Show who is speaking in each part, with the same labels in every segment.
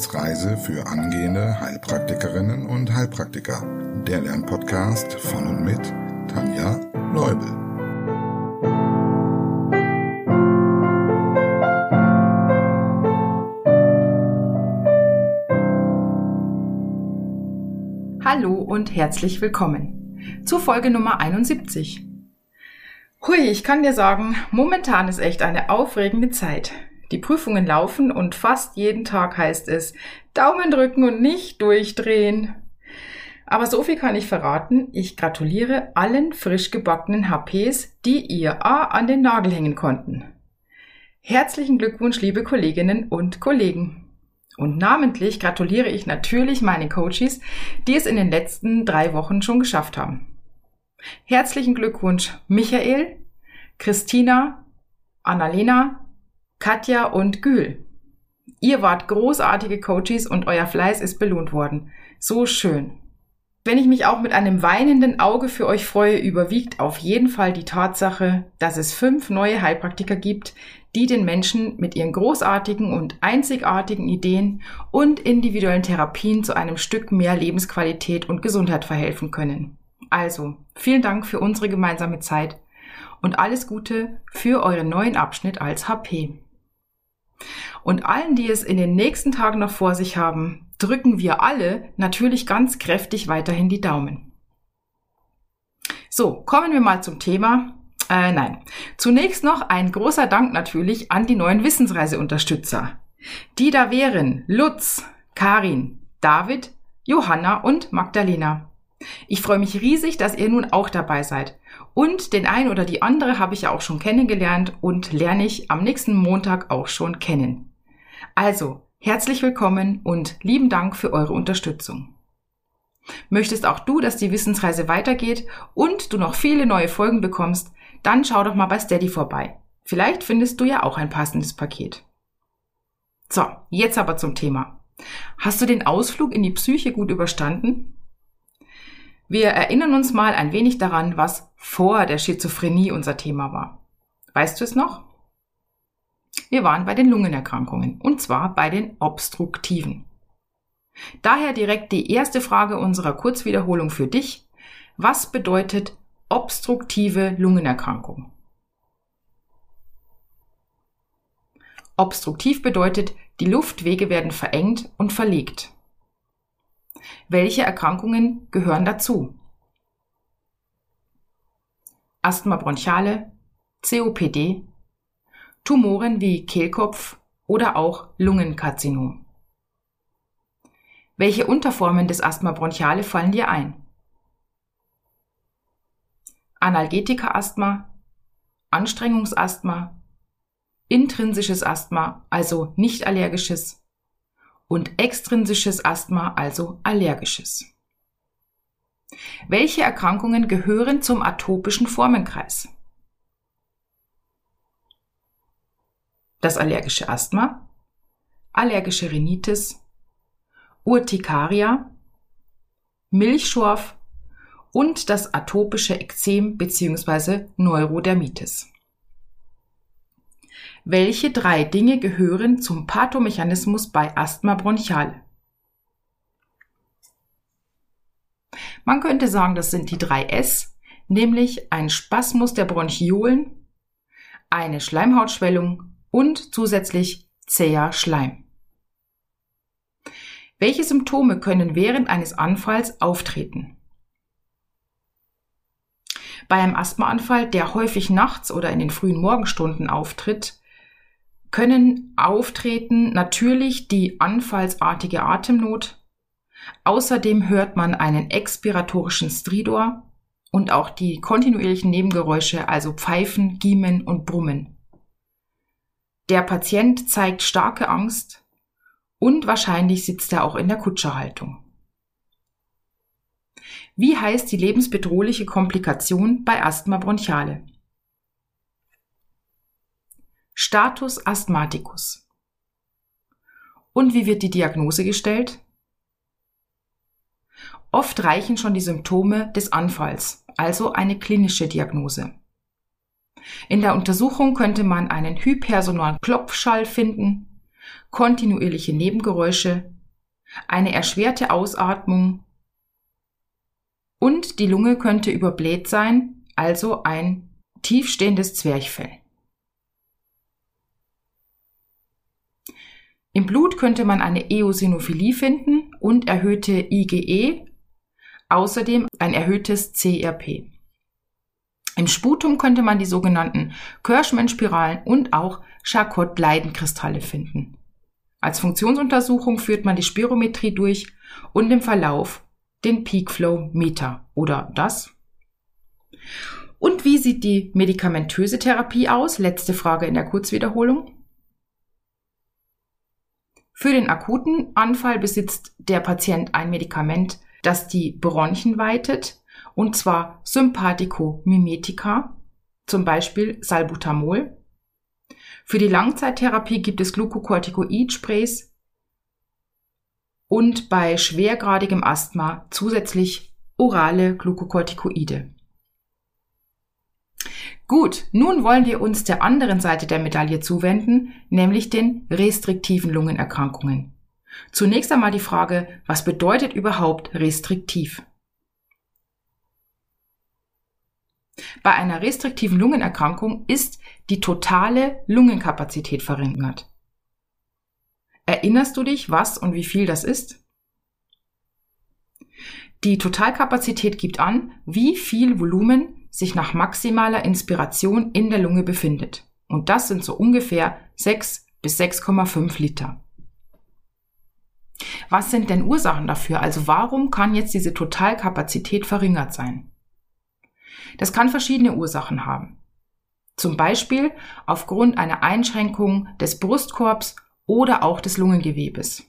Speaker 1: Wissensreise für angehende Heilpraktikerinnen und Heilpraktiker. Der Lernpodcast von und mit Tanja Leubel.
Speaker 2: Hallo und herzlich willkommen zu Folge Nummer 71. Hui, ich kann dir sagen, momentan ist echt eine aufregende Zeit. Die Prüfungen laufen und fast jeden Tag heißt es Daumen drücken und nicht durchdrehen. Aber so viel kann ich verraten. Ich gratuliere allen frisch gebackenen HPs, die ihr A an den Nagel hängen konnten. Herzlichen Glückwunsch, liebe Kolleginnen und Kollegen. Und namentlich gratuliere ich natürlich meinen Coaches, die es in den letzten drei Wochen schon geschafft haben. Herzlichen Glückwunsch, Michael, Christina, Annalena, Katja und Gül. Ihr wart großartige Coaches und euer Fleiß ist belohnt worden. So schön. Wenn ich mich auch mit einem weinenden Auge für euch freue, überwiegt auf jeden Fall die Tatsache, dass es fünf neue Heilpraktiker gibt, die den Menschen mit ihren großartigen und einzigartigen Ideen und individuellen Therapien zu einem Stück mehr Lebensqualität und Gesundheit verhelfen können. Also, vielen Dank für unsere gemeinsame Zeit und alles Gute für euren neuen Abschnitt als HP. Und allen, die es in den nächsten Tagen noch vor sich haben, drücken wir alle natürlich ganz kräftig weiterhin die Daumen. So, kommen wir mal zum Thema. Äh, nein. Zunächst noch ein großer Dank natürlich an die neuen Wissensreiseunterstützer. Die da wären Lutz, Karin, David, Johanna und Magdalena. Ich freue mich riesig, dass ihr nun auch dabei seid. Und den einen oder die andere habe ich ja auch schon kennengelernt und lerne ich am nächsten Montag auch schon kennen. Also, herzlich willkommen und lieben Dank für eure Unterstützung. Möchtest auch du, dass die Wissensreise weitergeht und du noch viele neue Folgen bekommst, dann schau doch mal bei Steady vorbei. Vielleicht findest du ja auch ein passendes Paket. So, jetzt aber zum Thema. Hast du den Ausflug in die Psyche gut überstanden? Wir erinnern uns mal ein wenig daran, was vor der Schizophrenie unser Thema war. Weißt du es noch? Wir waren bei den Lungenerkrankungen und zwar bei den obstruktiven. Daher direkt die erste Frage unserer Kurzwiederholung für dich. Was bedeutet obstruktive Lungenerkrankung? Obstruktiv bedeutet, die Luftwege werden verengt und verlegt. Welche Erkrankungen gehören dazu? Asthma bronchiale, COPD, Tumoren wie Kehlkopf oder auch Lungenkarzinom. Welche Unterformen des Asthma bronchiale fallen dir ein? Analgetika-Asthma, Anstrengungsasthma, intrinsisches Asthma, also nicht allergisches, und extrinsisches Asthma, also allergisches. Welche Erkrankungen gehören zum atopischen Formenkreis? Das allergische Asthma, allergische Rhinitis, Urtikaria, Milchschorf und das atopische Ekzem bzw. Neurodermitis. Welche drei Dinge gehören zum Pathomechanismus bei Asthma bronchiale? Man könnte sagen, das sind die drei S, nämlich ein Spasmus der Bronchiolen, eine Schleimhautschwellung und zusätzlich zäher Schleim. Welche Symptome können während eines Anfalls auftreten? Bei einem Asthmaanfall, der häufig nachts oder in den frühen Morgenstunden auftritt, können auftreten natürlich die anfallsartige Atemnot. Außerdem hört man einen expiratorischen Stridor und auch die kontinuierlichen Nebengeräusche, also Pfeifen, Giemen und Brummen. Der Patient zeigt starke Angst und wahrscheinlich sitzt er auch in der Kutscherhaltung. Wie heißt die lebensbedrohliche Komplikation bei Asthma bronchiale? Status Asthmaticus. Und wie wird die Diagnose gestellt? Oft reichen schon die Symptome des Anfalls, also eine klinische Diagnose. In der Untersuchung könnte man einen hypersonalen Klopfschall finden kontinuierliche Nebengeräusche, eine erschwerte Ausatmung und die Lunge könnte überbläht sein, also ein tiefstehendes Zwerchfell. Im Blut könnte man eine Eosinophilie finden und erhöhte IgE, außerdem ein erhöhtes CRP. Im Sputum könnte man die sogenannten Kirschmann-Spiralen und auch Charcot-Leidenkristalle finden. Als Funktionsuntersuchung führt man die Spirometrie durch und im Verlauf den Peak Flow Meter oder das. Und wie sieht die medikamentöse Therapie aus? Letzte Frage in der Kurzwiederholung. Für den akuten Anfall besitzt der Patient ein Medikament, das die Bronchien weitet, und zwar Sympathicomimetika, zum Beispiel Salbutamol. Für die Langzeittherapie gibt es Glucocorticoid-Sprays und bei schwergradigem Asthma zusätzlich orale Glucocorticoide. Gut, nun wollen wir uns der anderen Seite der Medaille zuwenden, nämlich den restriktiven Lungenerkrankungen. Zunächst einmal die Frage, was bedeutet überhaupt restriktiv? Bei einer restriktiven Lungenerkrankung ist die totale Lungenkapazität verringert. Erinnerst du dich, was und wie viel das ist? Die Totalkapazität gibt an, wie viel Volumen sich nach maximaler Inspiration in der Lunge befindet. Und das sind so ungefähr 6 bis 6,5 Liter. Was sind denn Ursachen dafür? Also warum kann jetzt diese Totalkapazität verringert sein? Das kann verschiedene Ursachen haben. Zum Beispiel aufgrund einer Einschränkung des Brustkorbs oder auch des Lungengewebes.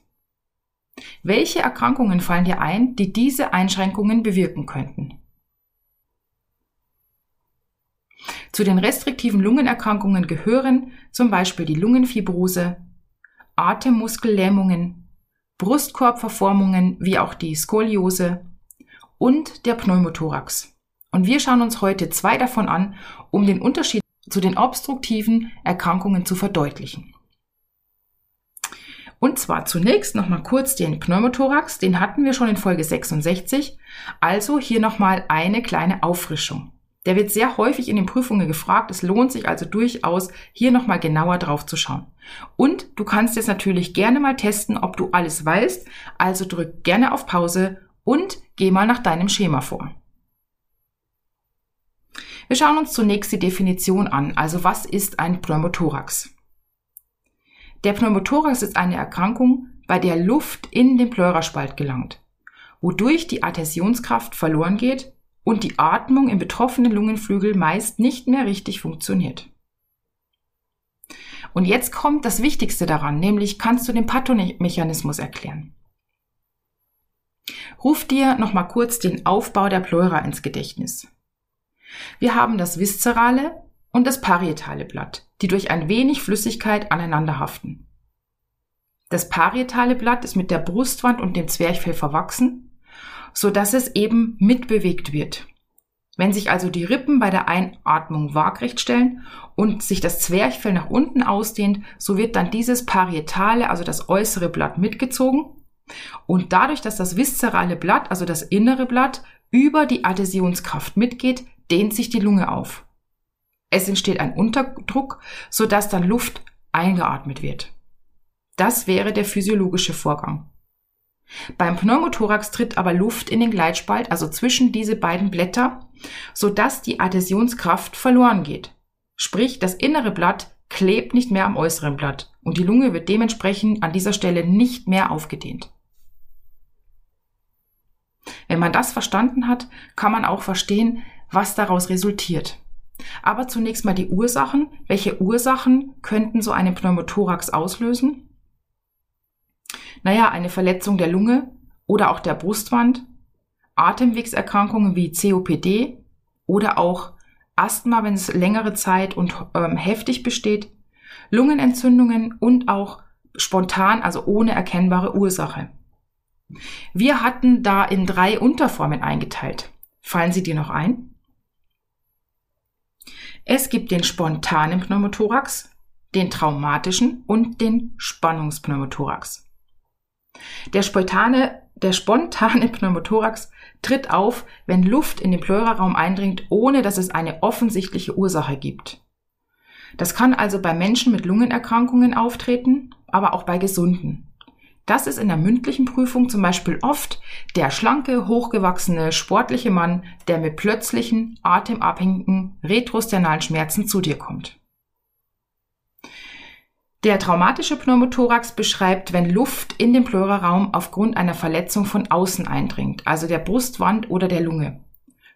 Speaker 2: Welche Erkrankungen fallen dir ein, die diese Einschränkungen bewirken könnten? Zu den restriktiven Lungenerkrankungen gehören zum Beispiel die Lungenfibrose, Atemmuskellähmungen, Brustkorbverformungen wie auch die Skoliose und der Pneumothorax. Und wir schauen uns heute zwei davon an, um den Unterschied zu den obstruktiven Erkrankungen zu verdeutlichen. Und zwar zunächst nochmal kurz den Pneumothorax, den hatten wir schon in Folge 66, also hier nochmal eine kleine Auffrischung. Der wird sehr häufig in den Prüfungen gefragt. Es lohnt sich also durchaus, hier nochmal genauer drauf zu schauen. Und du kannst jetzt natürlich gerne mal testen, ob du alles weißt. Also drück gerne auf Pause und geh mal nach deinem Schema vor. Wir schauen uns zunächst die Definition an. Also was ist ein Pneumothorax? Der Pneumothorax ist eine Erkrankung, bei der Luft in den Pleuraspalt gelangt, wodurch die Adhäsionskraft verloren geht und die Atmung im betroffenen Lungenflügel meist nicht mehr richtig funktioniert. Und jetzt kommt das Wichtigste daran, nämlich kannst du den Pathomechanismus erklären. Ruf dir nochmal kurz den Aufbau der Pleura ins Gedächtnis. Wir haben das viszerale und das parietale Blatt, die durch ein wenig Flüssigkeit aneinander haften. Das parietale Blatt ist mit der Brustwand und dem Zwerchfell verwachsen so dass es eben mitbewegt wird. Wenn sich also die Rippen bei der Einatmung waagrecht stellen und sich das Zwerchfell nach unten ausdehnt, so wird dann dieses Parietale, also das äußere Blatt mitgezogen. Und dadurch, dass das viszerale Blatt, also das innere Blatt, über die Adhäsionskraft mitgeht, dehnt sich die Lunge auf. Es entsteht ein Unterdruck, sodass dann Luft eingeatmet wird. Das wäre der physiologische Vorgang. Beim Pneumothorax tritt aber Luft in den Gleitspalt, also zwischen diese beiden Blätter, sodass die Adhäsionskraft verloren geht. Sprich, das innere Blatt klebt nicht mehr am äußeren Blatt und die Lunge wird dementsprechend an dieser Stelle nicht mehr aufgedehnt. Wenn man das verstanden hat, kann man auch verstehen, was daraus resultiert. Aber zunächst mal die Ursachen. Welche Ursachen könnten so einen Pneumothorax auslösen? Naja, eine Verletzung der Lunge oder auch der Brustwand, Atemwegserkrankungen wie COPD oder auch Asthma, wenn es längere Zeit und ähm, heftig besteht, Lungenentzündungen und auch spontan, also ohne erkennbare Ursache. Wir hatten da in drei Unterformen eingeteilt. Fallen sie dir noch ein? Es gibt den spontanen Pneumothorax, den traumatischen und den Spannungspneumothorax. Der spontane, der spontane Pneumothorax tritt auf, wenn Luft in den Pleuraraum eindringt, ohne dass es eine offensichtliche Ursache gibt. Das kann also bei Menschen mit Lungenerkrankungen auftreten, aber auch bei Gesunden. Das ist in der mündlichen Prüfung zum Beispiel oft der schlanke, hochgewachsene, sportliche Mann, der mit plötzlichen, atemabhängigen, retrosternalen Schmerzen zu dir kommt. Der traumatische Pneumothorax beschreibt, wenn Luft in den Pleuraraum aufgrund einer Verletzung von außen eindringt, also der Brustwand oder der Lunge.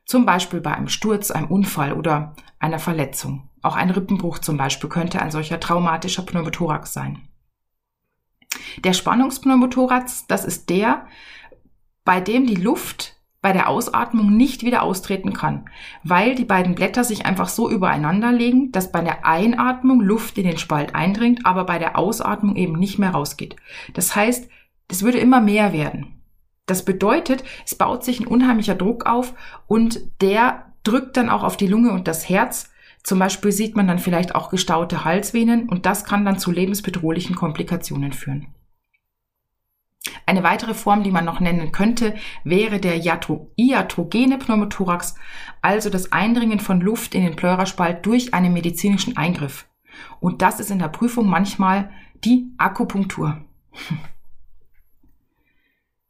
Speaker 2: Zum Beispiel bei einem Sturz, einem Unfall oder einer Verletzung. Auch ein Rippenbruch zum Beispiel könnte ein solcher traumatischer Pneumothorax sein. Der Spannungspneumothorax, das ist der, bei dem die Luft bei der Ausatmung nicht wieder austreten kann, weil die beiden Blätter sich einfach so übereinander legen, dass bei der Einatmung Luft in den Spalt eindringt, aber bei der Ausatmung eben nicht mehr rausgeht. Das heißt, es würde immer mehr werden. Das bedeutet, es baut sich ein unheimlicher Druck auf und der drückt dann auch auf die Lunge und das Herz. Zum Beispiel sieht man dann vielleicht auch gestaute Halsvenen und das kann dann zu lebensbedrohlichen Komplikationen führen. Eine weitere Form, die man noch nennen könnte, wäre der iatrogene Pneumothorax, also das Eindringen von Luft in den Pleuraspalt durch einen medizinischen Eingriff. Und das ist in der Prüfung manchmal die Akupunktur.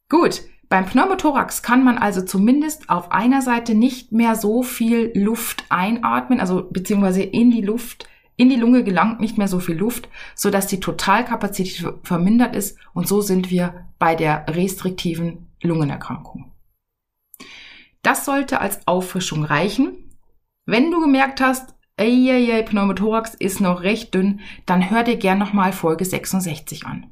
Speaker 2: Gut, beim Pneumothorax kann man also zumindest auf einer Seite nicht mehr so viel Luft einatmen, also beziehungsweise in die Luft in die Lunge gelangt nicht mehr so viel Luft, so dass die Totalkapazität vermindert ist und so sind wir bei der restriktiven Lungenerkrankung. Das sollte als Auffrischung reichen. Wenn du gemerkt hast, ey, ey, ey, Pneumothorax ist noch recht dünn, dann hör dir gern nochmal Folge 66 an.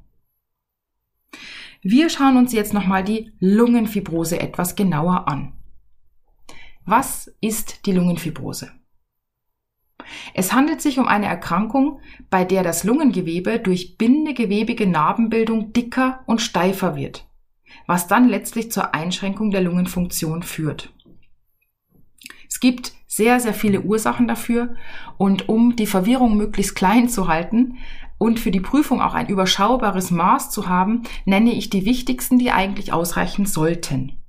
Speaker 2: Wir schauen uns jetzt nochmal die Lungenfibrose etwas genauer an. Was ist die Lungenfibrose? Es handelt sich um eine Erkrankung, bei der das Lungengewebe durch bindegewebige Narbenbildung dicker und steifer wird, was dann letztlich zur Einschränkung der Lungenfunktion führt. Es gibt sehr, sehr viele Ursachen dafür und um die Verwirrung möglichst klein zu halten und für die Prüfung auch ein überschaubares Maß zu haben, nenne ich die wichtigsten, die eigentlich ausreichen sollten.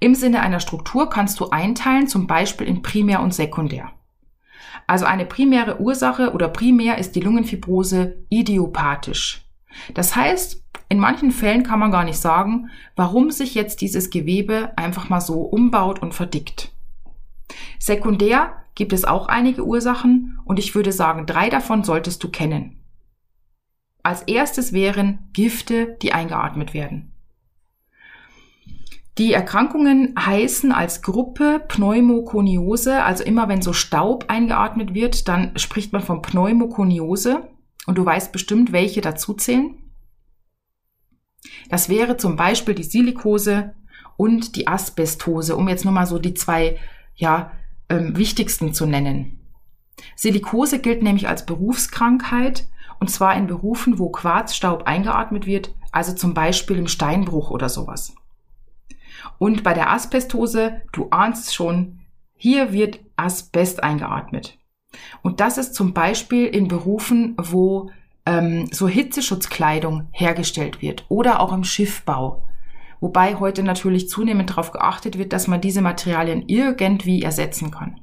Speaker 2: Im Sinne einer Struktur kannst du einteilen, zum Beispiel in Primär und Sekundär. Also eine primäre Ursache oder primär ist die Lungenfibrose idiopathisch. Das heißt, in manchen Fällen kann man gar nicht sagen, warum sich jetzt dieses Gewebe einfach mal so umbaut und verdickt. Sekundär gibt es auch einige Ursachen und ich würde sagen, drei davon solltest du kennen. Als erstes wären Gifte, die eingeatmet werden. Die Erkrankungen heißen als Gruppe Pneumokoniose, also immer wenn so Staub eingeatmet wird, dann spricht man von Pneumokoniose und du weißt bestimmt, welche dazu zählen. Das wäre zum Beispiel die Silikose und die Asbestose, um jetzt nur mal so die zwei ja, ähm, wichtigsten zu nennen. Silikose gilt nämlich als Berufskrankheit und zwar in Berufen, wo Quarzstaub eingeatmet wird, also zum Beispiel im Steinbruch oder sowas. Und bei der Asbestose, du ahnst schon, hier wird Asbest eingeatmet. Und das ist zum Beispiel in Berufen, wo ähm, so Hitzeschutzkleidung hergestellt wird oder auch im Schiffbau. Wobei heute natürlich zunehmend darauf geachtet wird, dass man diese Materialien irgendwie ersetzen kann.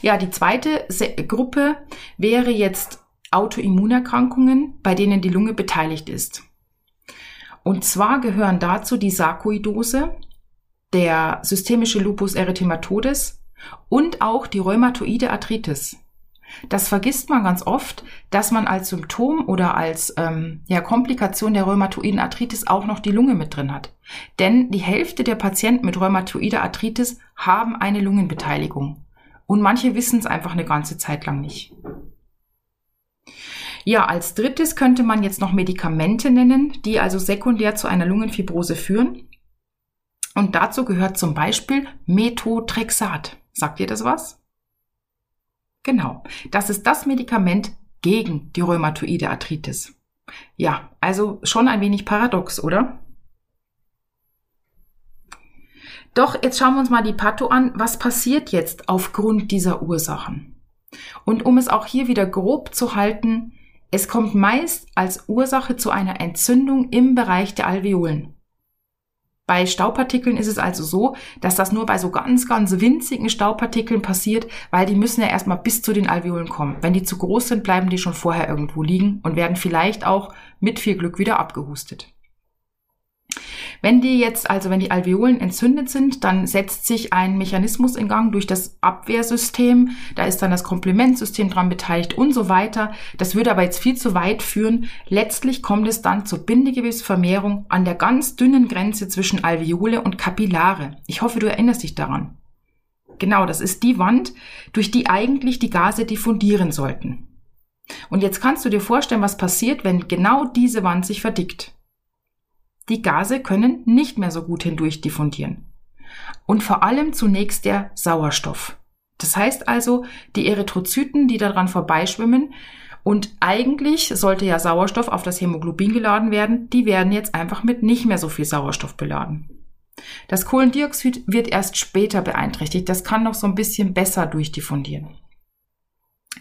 Speaker 2: Ja, die zweite Gruppe wäre jetzt Autoimmunerkrankungen, bei denen die Lunge beteiligt ist. Und zwar gehören dazu die Sarkoidose, der systemische Lupus erythematodes und auch die rheumatoide Arthritis. Das vergisst man ganz oft, dass man als Symptom oder als ähm, ja, Komplikation der rheumatoiden Arthritis auch noch die Lunge mit drin hat. Denn die Hälfte der Patienten mit rheumatoider Arthritis haben eine Lungenbeteiligung. Und manche wissen es einfach eine ganze Zeit lang nicht. Ja, als drittes könnte man jetzt noch Medikamente nennen, die also sekundär zu einer Lungenfibrose führen. Und dazu gehört zum Beispiel Methotrexat. Sagt ihr das was? Genau, das ist das Medikament gegen die rheumatoide Arthritis. Ja, also schon ein wenig paradox, oder? Doch, jetzt schauen wir uns mal die Patho an. Was passiert jetzt aufgrund dieser Ursachen? Und um es auch hier wieder grob zu halten, es kommt meist als Ursache zu einer Entzündung im Bereich der Alveolen. Bei Staubpartikeln ist es also so, dass das nur bei so ganz, ganz winzigen Staubpartikeln passiert, weil die müssen ja erstmal bis zu den Alveolen kommen. Wenn die zu groß sind, bleiben die schon vorher irgendwo liegen und werden vielleicht auch mit viel Glück wieder abgehustet. Wenn die jetzt, also wenn die Alveolen entzündet sind, dann setzt sich ein Mechanismus in Gang durch das Abwehrsystem. Da ist dann das Komplementsystem dran beteiligt und so weiter. Das würde aber jetzt viel zu weit führen. Letztlich kommt es dann zur Bindegewebsvermehrung an der ganz dünnen Grenze zwischen Alveole und Kapillare. Ich hoffe, du erinnerst dich daran. Genau, das ist die Wand, durch die eigentlich die Gase diffundieren sollten. Und jetzt kannst du dir vorstellen, was passiert, wenn genau diese Wand sich verdickt. Die Gase können nicht mehr so gut hindurch diffundieren. Und vor allem zunächst der Sauerstoff. Das heißt also, die Erythrozyten, die daran vorbeischwimmen, und eigentlich sollte ja Sauerstoff auf das Hämoglobin geladen werden, die werden jetzt einfach mit nicht mehr so viel Sauerstoff beladen. Das Kohlendioxid wird erst später beeinträchtigt. Das kann noch so ein bisschen besser durchdiffundieren.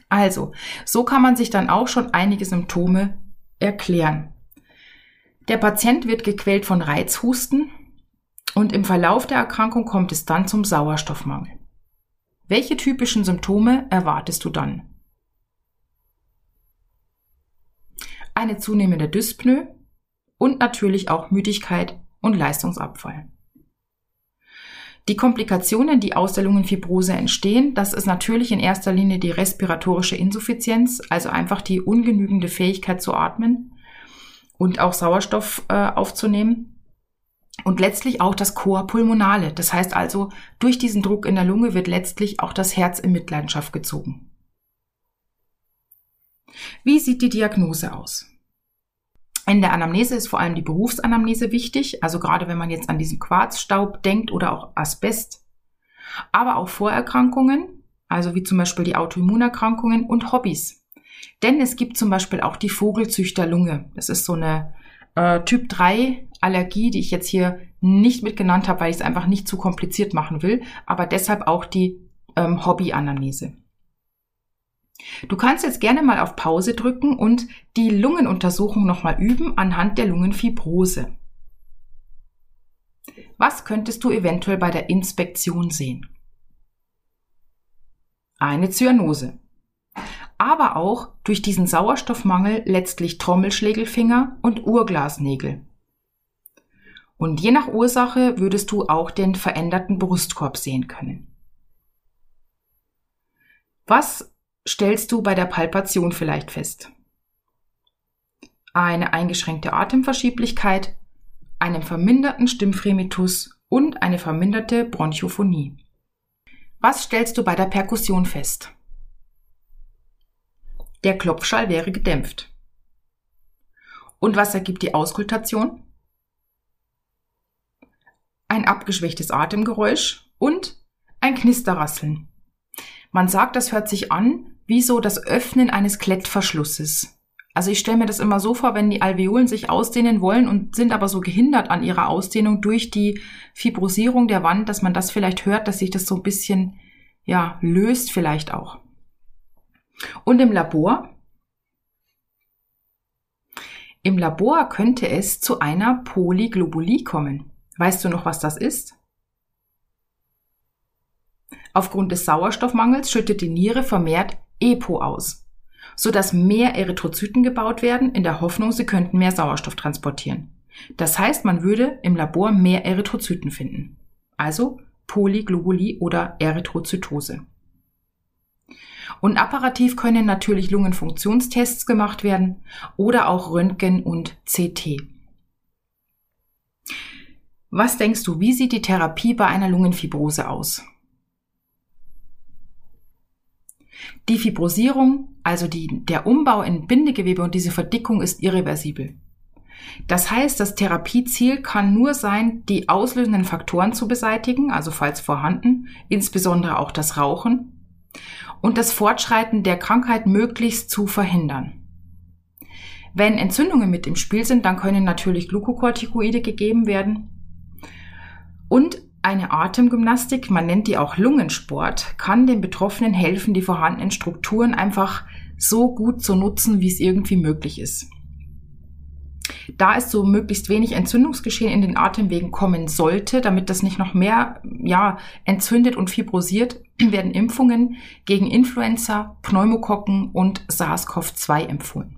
Speaker 2: Also, so kann man sich dann auch schon einige Symptome erklären. Der Patient wird gequält von Reizhusten und im Verlauf der Erkrankung kommt es dann zum Sauerstoffmangel. Welche typischen Symptome erwartest du dann? Eine zunehmende Dyspnoe und natürlich auch Müdigkeit und Leistungsabfall. Die Komplikationen, die aus der Lungenfibrose entstehen, das ist natürlich in erster Linie die respiratorische Insuffizienz, also einfach die ungenügende Fähigkeit zu atmen, und auch Sauerstoff äh, aufzunehmen. Und letztlich auch das Chor pulmonale. Das heißt also, durch diesen Druck in der Lunge wird letztlich auch das Herz in Mitleidenschaft gezogen. Wie sieht die Diagnose aus? In der Anamnese ist vor allem die Berufsanamnese wichtig, also gerade wenn man jetzt an diesen Quarzstaub denkt oder auch Asbest, aber auch Vorerkrankungen, also wie zum Beispiel die Autoimmunerkrankungen und Hobbys. Denn es gibt zum Beispiel auch die Vogelzüchterlunge. Das ist so eine äh, Typ 3 Allergie, die ich jetzt hier nicht mitgenannt habe, weil ich es einfach nicht zu kompliziert machen will, aber deshalb auch die ähm, Hobby-Anamnese. Du kannst jetzt gerne mal auf Pause drücken und die Lungenuntersuchung nochmal üben anhand der Lungenfibrose. Was könntest du eventuell bei der Inspektion sehen? Eine Zyanose aber auch durch diesen Sauerstoffmangel letztlich Trommelschlägelfinger und Urglasnägel. Und je nach Ursache würdest du auch den veränderten Brustkorb sehen können. Was stellst du bei der Palpation vielleicht fest? Eine eingeschränkte Atemverschieblichkeit, einen verminderten Stimmfremitus und eine verminderte Bronchophonie. Was stellst du bei der Perkussion fest? Der Klopfschall wäre gedämpft. Und was ergibt die Auskultation? Ein abgeschwächtes Atemgeräusch und ein Knisterrasseln. Man sagt, das hört sich an wie so das Öffnen eines Klettverschlusses. Also ich stelle mir das immer so vor, wenn die Alveolen sich ausdehnen wollen und sind aber so gehindert an ihrer Ausdehnung durch die Fibrosierung der Wand, dass man das vielleicht hört, dass sich das so ein bisschen, ja, löst vielleicht auch. Und im Labor? Im Labor könnte es zu einer Polyglobulie kommen. Weißt du noch, was das ist? Aufgrund des Sauerstoffmangels schüttet die Niere vermehrt EPO aus, sodass mehr Erythrozyten gebaut werden, in der Hoffnung, sie könnten mehr Sauerstoff transportieren. Das heißt, man würde im Labor mehr Erythrozyten finden. Also Polyglobulie oder Erythrozytose. Und apparativ können natürlich Lungenfunktionstests gemacht werden oder auch Röntgen und CT. Was denkst du, wie sieht die Therapie bei einer Lungenfibrose aus? Die Fibrosierung, also die, der Umbau in Bindegewebe und diese Verdickung ist irreversibel. Das heißt, das Therapieziel kann nur sein, die auslösenden Faktoren zu beseitigen, also falls vorhanden, insbesondere auch das Rauchen, und das Fortschreiten der Krankheit möglichst zu verhindern. Wenn Entzündungen mit im Spiel sind, dann können natürlich Glukokortikoide gegeben werden. Und Eine Atemgymnastik, man nennt die auch Lungensport, kann den Betroffenen helfen, die vorhandenen Strukturen einfach so gut zu nutzen, wie es irgendwie möglich ist. Da es so möglichst wenig Entzündungsgeschehen in den Atemwegen kommen sollte, damit das nicht noch mehr ja, entzündet und fibrosiert, werden Impfungen gegen Influenza, Pneumokokken und SARS-CoV-2 empfohlen.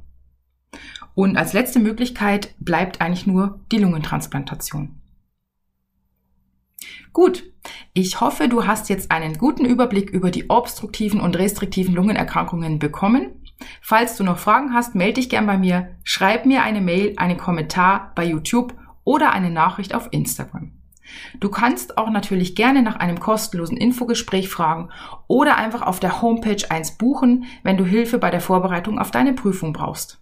Speaker 2: Und als letzte Möglichkeit bleibt eigentlich nur die Lungentransplantation. Gut, ich hoffe, du hast jetzt einen guten Überblick über die obstruktiven und restriktiven Lungenerkrankungen bekommen. Falls du noch Fragen hast, melde dich gern bei mir, schreib mir eine Mail, einen Kommentar bei YouTube oder eine Nachricht auf Instagram. Du kannst auch natürlich gerne nach einem kostenlosen Infogespräch fragen oder einfach auf der Homepage eins buchen, wenn du Hilfe bei der Vorbereitung auf deine Prüfung brauchst.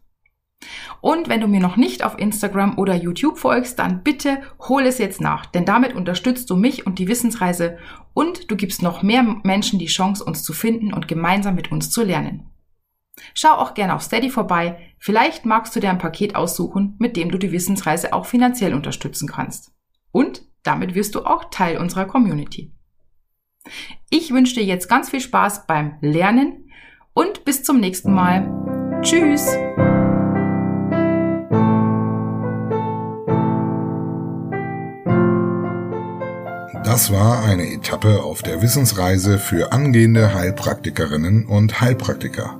Speaker 2: Und wenn du mir noch nicht auf Instagram oder YouTube folgst, dann bitte hol es jetzt nach, denn damit unterstützt du mich und die Wissensreise und du gibst noch mehr Menschen die Chance, uns zu finden und gemeinsam mit uns zu lernen. Schau auch gerne auf Steady vorbei, vielleicht magst du dir ein Paket aussuchen, mit dem du die Wissensreise auch finanziell unterstützen kannst. Und damit wirst du auch Teil unserer Community. Ich wünsche dir jetzt ganz viel Spaß beim Lernen und bis zum nächsten Mal. Tschüss!
Speaker 1: Das war eine Etappe auf der Wissensreise für angehende Heilpraktikerinnen und Heilpraktiker.